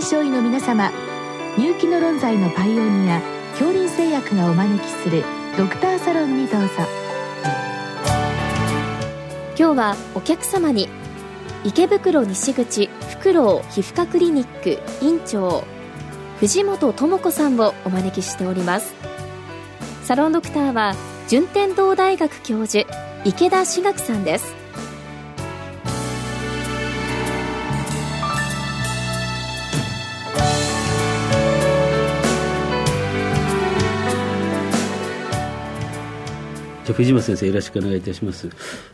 臨床医の皆様入気の論剤のパイオニア恐林製薬がお招きするドクターサロンにどうぞ今日はお客様に池袋西口フクロウ皮膚科クリニック院長藤本智子さんをお招きしておりますサロンドクターは順天堂大学教授池田志学さんですじゃ藤本先生よろしくお願いいたします。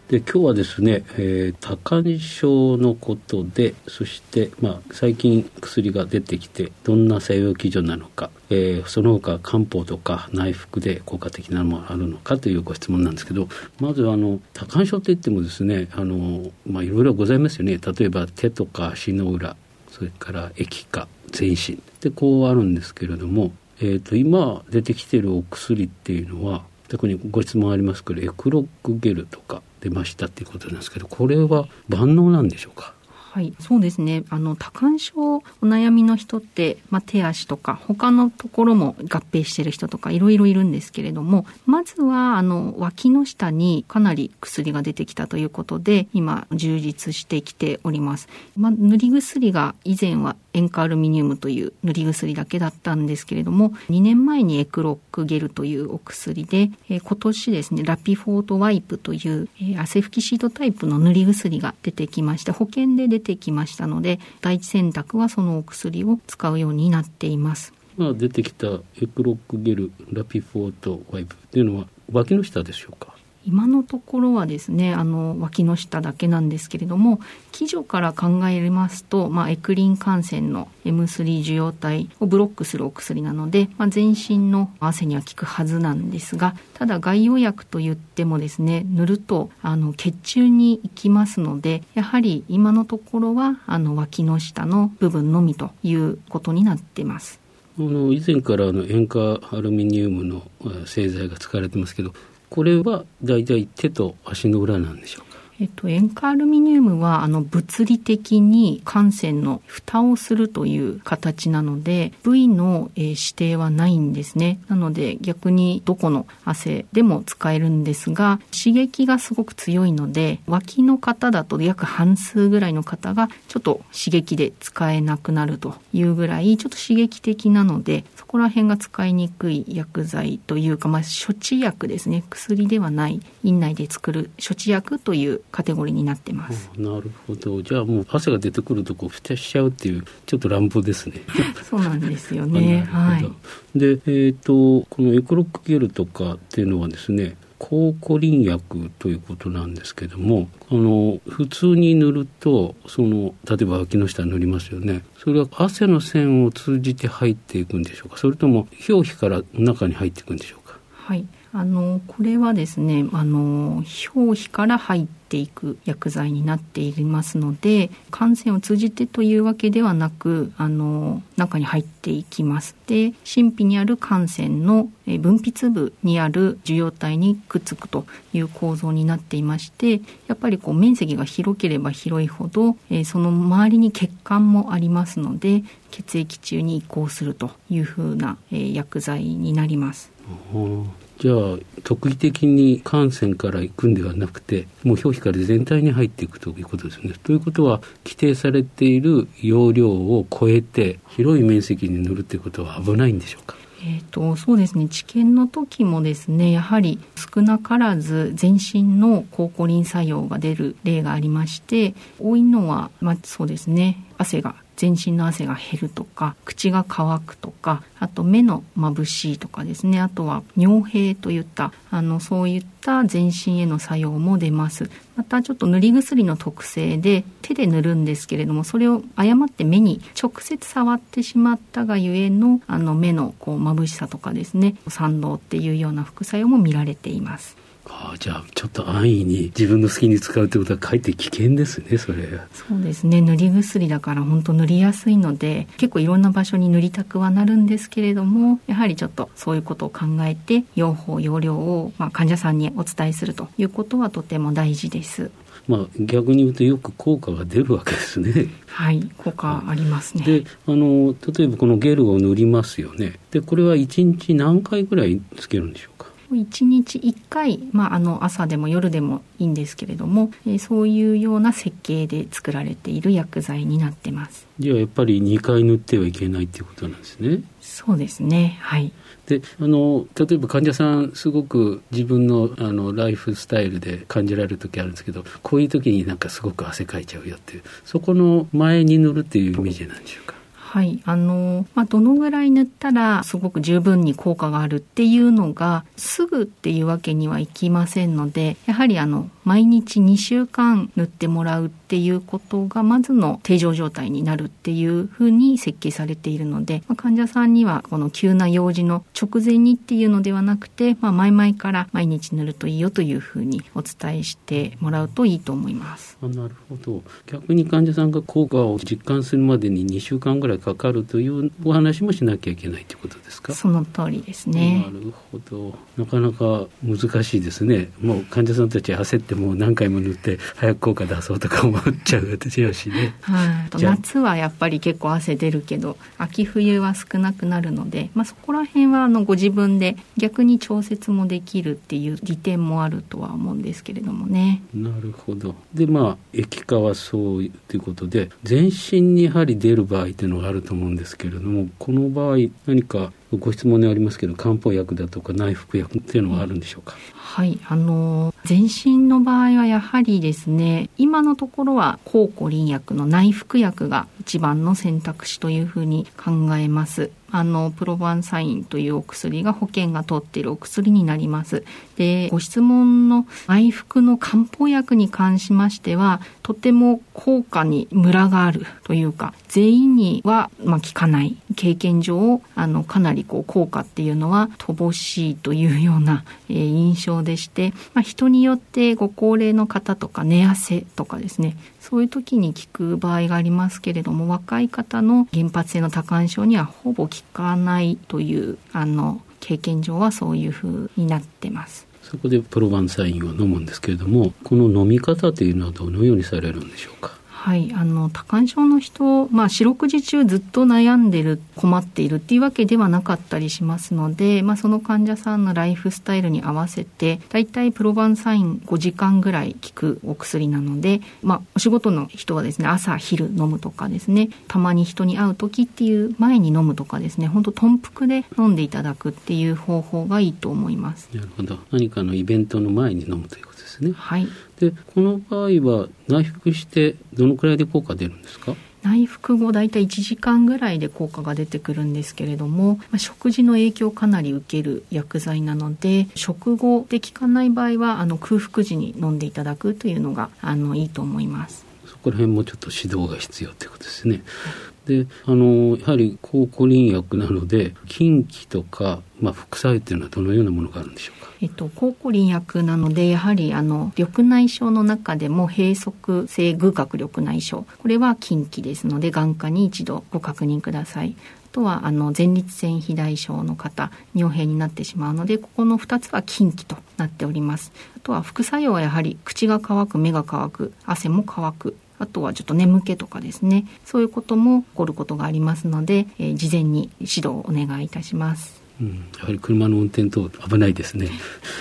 で今日はですね、えー、多汗症のことでそしてまあ最近薬が出てきてどんな作用基準なのか、えー、その他漢方とか内服で効果的なものがあるのかというご質問なんですけどまずあの多汗症といってもですねあのまあいろいろございますよね例えば手とか足の裏それから液化全身でこうあるんですけれども、えーと今出てきてるお薬っていうのは特にご質問ありますけどエクロックゲルとか出ましたっていうことなんですけどこれは万能なんでしょうか？はい、そうですね。あの、多汗症お悩みの人って、まあ、手足とか、他のところも合併してる人とか、いろいろいるんですけれども、まずは、あの、脇の下にかなり薬が出てきたということで、今、充実してきております。まあ、塗り薬が以前は塩化アルミニウムという塗り薬だけだったんですけれども、2年前にエクロックゲルというお薬で、えー、今年ですね、ラピフォートワイプという、えー、汗拭きシートタイプの塗り薬が出てきまして、保険で出てきましたので、第一選択はそのお薬を使うようになっています。まあ、出てきたエクロックゲル、ラピフォートワイプっていうのは、脇の下でしょうか？今のところはですねあの脇の下だけなんですけれども基準から考えますと、まあ、エクリン感染の M3 受容体をブロックするお薬なので、まあ、全身の汗には効くはずなんですがただ外用薬といってもですね塗るとあの血中に行きますのでやはり今のところはあの脇の下の部分のみということになってます。あの以前からあの塩化アルミニウムの製剤が使われてますけどこれは大体手と足の裏なんでしょうか。えっと、塩化アルミニウムはあの物理的に汗腺の蓋をするという形なので部位の、えー、指定はないんですね。なので逆にどこの汗でも使えるんですが刺激がすごく強いので脇の方だと約半数ぐらいの方がちょっと刺激で使えなくなるというぐらいちょっと刺激的なのでそこら辺が使いにくい薬剤というか、まあ、処置薬ですね。薬ではない。院内で作る処置薬というカテゴリーになってます。なるほど。じゃあもう汗が出てくるとこう蓋しちゃうっていうちょっと乱暴ですね。そうなんですよね。はい。で、えっ、ー、とこのエクロックゲルとかっていうのはですね。抗コリン薬ということなんですけどもあの普通に塗るとその例えば脇の下に塗りますよねそれは汗の線を通じて入っていくんでしょうか？それとも表皮から中に入っていくんでしょうか？はいあのこれはですねあの表皮から入っていく薬剤になっていますので感染を通じてというわけではなくあの中に入っていきますで神秘にある感染の分泌部にある受容体にくっつくという構造になっていましてやっぱりこう面積が広ければ広いほど、えその周りに血管もありますので血液中に移行するというふうな、え薬剤になります。じゃあ特異的に感染から行くんではなくてもう表皮から全体に入っていくということですね。ということは規定されている容量を超えて広い面積に塗るということは危ないんでしょうか？えーと、そうですね。治験の時もですねやはり少なからず全身の抗コリン作用が出る例がありまして多いのは、まあ、そうですね。汗が全身の汗が減るとか口が乾くとかあと目の眩しいとかですね。あとは尿閉といったあのそういった全身への作用も出ます。またちょっと塗り薬の特性で手で塗るんですけれどもそれを誤って目に直接触ってしまったがゆえのあの目のこう眩しさとかですね賛同っていうような副作用も見られています。ああじゃあちょっと安易に自分の好きに使うってことはかえって危険ですねそれ。そうですね。塗り薬だから本当塗りやすいので結構いろんな場所に塗りたくはなるんですけれどもやはりちょっとそういうことを考えて用法用量を、まあ、患者さんにお伝えするということはとても大事です。まあ、逆に言うとよく効果が出るわけですね。はい効果ありますね。であの例えばこのゲルを塗りますよね。でこれは1日何回ぐらいつけるんでしょう？か1日1回、まあ、あの朝でも夜でもいいんですけれども、えーそういうような設計で作られている薬剤になってます。じゃあやっぱり2回塗ってはいけないっていうことなんですね。そうですね。はい。であの例えば患者さんすごく自分のあのライフスタイルで感じられる時あるんですけどこういう時になんかすごく汗かいちゃうよっていうそこの前に塗るっていうイメージなんでしょうか？はい。あの、まあ、どのぐらい塗ったらすごく十分に効果があるっていうのが、すぐっていうわけにはいきませんので、やはりあの、毎日2週間塗ってもらうっていうことが、まずの定常状態になるっていうふうに設計されているので、まあ、患者さんにはこの急な用事の直前にっていうのではなくて、まあ、前々から毎日塗るといいよというふうにお伝えしてもらうといいと思います。あなるほど逆に患者さんが効果を実感するまでに2週間ぐらいかかるというお話もしなきゃいけないということですか？その通りですね。な。るほど。なかなか難しいですね。もう患者さんたち焦ってもう何回も塗って早く効果出そうとか思っちゃうでしょうしね。はい、夏はやっぱり結構汗出るけど秋冬は少なくなるので、まあ、そこら辺はあのご自分で逆に調節もできるっていう利点もあるとは思うんですけれどもね。なるほど。でまあ液化はそうということで全身にやはり出る場合というのがあると思うんですけれどもこの場合何かご質問にありますけど漢方薬だとか内服薬っていうのはあるんでしょうか、はい、あの全身の場合はやはりですね今のところは抗コリン薬の内服薬が一番の選択肢というふうに考えます。あのプロバンサインというお薬が保険が通っているお薬になります。でご質問の内服の漢方薬に関しましてはとても効果にムラがあるというか全員にはまあ効かない経験上あのかなりこう効果っていうのは乏しいというような、えー印象でして、まあ、人によってご高齢の方とか寝汗とかですねそういう時に効く場合がありますけれども若い方の原発性の多汗症にはほぼ効かないというあの経験上はそういうふうになってます。そこでプロバンサインを飲むんですけれどもこの飲み方というのはどのようにされるんでしょうか？はい、あの多汗症の人、まあ、四六時中ずっと悩んでる困っているっていうわけではなかったりしますので、まあ、その患者さんのライフスタイルに合わせてだいたいプロバンサイン5時間ぐらい効くお薬なので、まあ、お仕事の人はですね朝昼飲むとかですねたまに人に会う時っていう前に飲むとかですね本当頓服で飲んでいただくっていう方法がいいと思います。なるほど何かのイベントの前に飲むということですねはいでこの場合は内服してどのくらいで効果出るんですか？内服後大体1時間ぐらいで効果が出てくるんですけれども、まあ食事の影響をかなり受ける薬剤なので食後で効かない場合はあの空腹時に飲んでいただくというのがあのいいと思います。そこら辺もちょっと指導が必要ということですね。であのやはり抗コリン薬なので近畿とか、まあ、副作用っていうのはどのようなものがあるんでしょうか？えっと、抗コリン薬なのでやはりあの緑内障の中でも閉塞性隅角緑内障。これは近畿ですので眼科に一度ご確認ください。あとはあの前立腺肥大症の方尿閉になってしまうのでここの2つは近畿となっております。あとは副作用はやはり口が乾く目が乾く汗も乾く。あとはちょっと眠気とかですね。そういうことも起こることがありますので、えー事前に指導をお願いいたします。うん、やはり車の運転等危ないですね。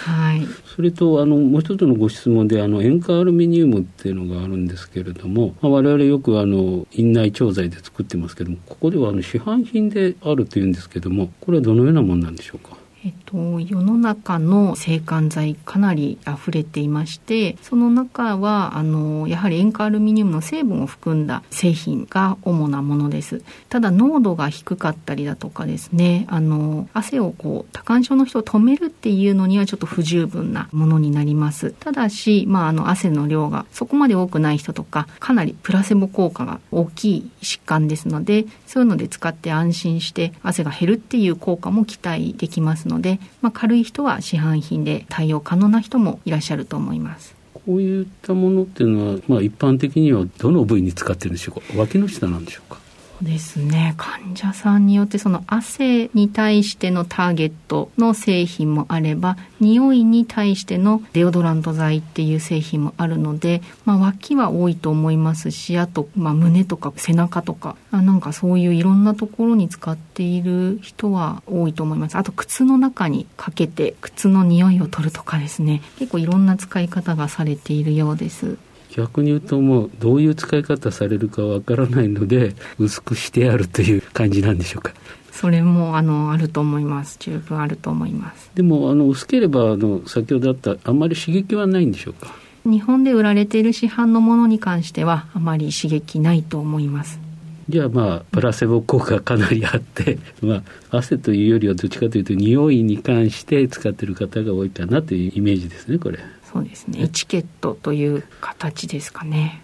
はい。それとあのもう一つのご質問であの塩化アルミニウムっていうのがあるんですけれども、まあ、我々よくあの院内調剤で作ってますけどもここではあの市販品であるというんですけどもこれはどのようなものなんでしょうか？えっと、世の中の制汗剤かなり溢れていましてその中はあのやはり塩化アルミニウムの成分を含んだ製品が主なものです。ただ濃度が低かったりだとかですねあの汗をこう多汗症の人を止めるっていうのにはちょっと不十分なものになります。ただし、まあ、あの汗の量がそこまで多くない人とかかなりプラセボ効果が大きい疾患ですのでそういうので使って安心して汗が減るっていう効果も期待できますので、のでまあ、軽い人は市販品で対応可能な人もいらっしゃると思います。こういったものっていうのは、まあ、一般的にはどの部位に使ってるんでしょうか？脇の下なんでしょうか？そうですね。患者さんによってその汗に対してのターゲットの製品もあれば匂いに対してのデオドラント剤っていう製品もあるので、まあ、脇は多いと思いますしあと、まあ、胸とか背中とかあなんかそういういろんなところに使っている人は多いと思います。あと靴の中にかけて靴の匂いを取るとかですね。結構いろんな使い方がされているようです。逆に言うともうどういう使い方されるかわからないので薄くしてあるという感じなんでしょうか。それもあのあると思います。十分あると思います。でもあの薄ければあの先ほどあったあんまり刺激はないんでしょうか。日本で売られている市販のものに関してはあまり刺激ないと思います。じゃあまあプラセボ効果かなりあって まあ汗というよりはどっちかというと匂いに関して使ってる方が多いかなというイメージですねこれそうですね。エチケットという形ですかね。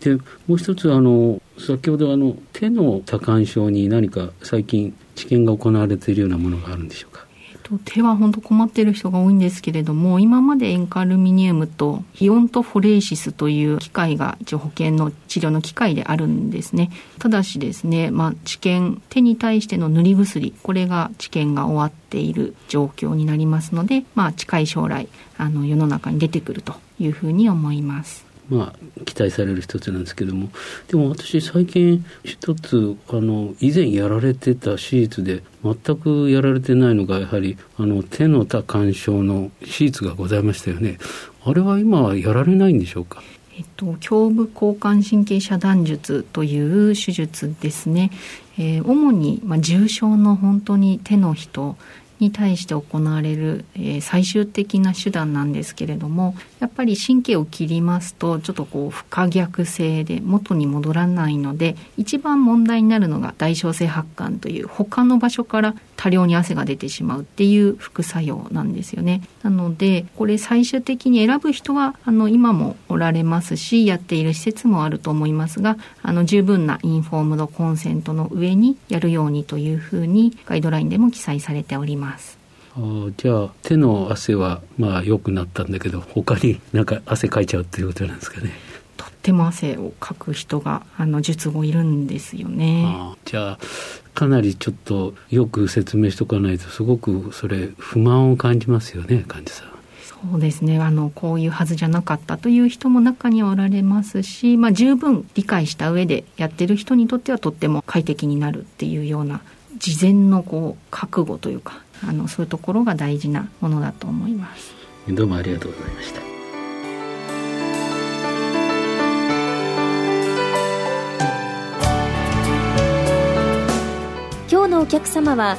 でもう一つあの先ほどあの手の多汗症に何か最近治験が行われているようなものがあるんでしょうか？手は本当困ってる人が多いんですけれども今まで塩化アルミニウムとイオントフォレーシスという機械が一応保険の治療の機械であるんですね。ただしですね、まあ、治験手に対しての塗り薬これが治験が終わっている状況になりますので、まあ、近い将来あの世の中に出てくるというふうに思います。まあ、期待される一つなんですけども。でも私最近一つあの以前やられてた手術で全くやられてないのがやはりあの手の多汗症の手術がございましたよね。あれは今やられないんでしょうか？えっと、胸部交感神経遮断術という手術ですね、えー、主に、まあ、重症の本当に手の人に対して行われる、えー、最終的な手段なんですけれどもやっぱり神経を切りますとちょっとこう不可逆性で元に戻らないので一番問題になるのが代償性発汗という他の場所から多量に汗が出てしまうっていう副作用なんですよね。なのでこれ最終的に選ぶ人はあの今もおられますしやっている施設もあると思いますがあの十分なインフォームドコンセントの上にやるようにというふうにガイドラインでも記載されております。あじゃあ手の汗はまあ良くなったんだけど他になんか汗かいちゃうっていうことなんですかね。とっても汗をかく人があの術後いるんですよね。じゃあかなりちょっとよく説明しとかないとすごくそれ不満を感じますよね患者さん。そうですねあのこういうはずじゃなかったという人も中にはおられますし、まあ、十分理解した上でやってる人にとってはとっても快適になるっていうような事前のこう覚悟というかあのそういうところが大事なものだと思います。どうもありがとうございました。今日のお客様は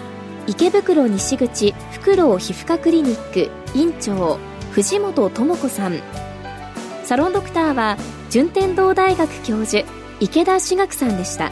池袋西口フクロウ皮膚科クリニック院長藤本智子さんサロンドクターは順天堂大学教授池田志学さんでした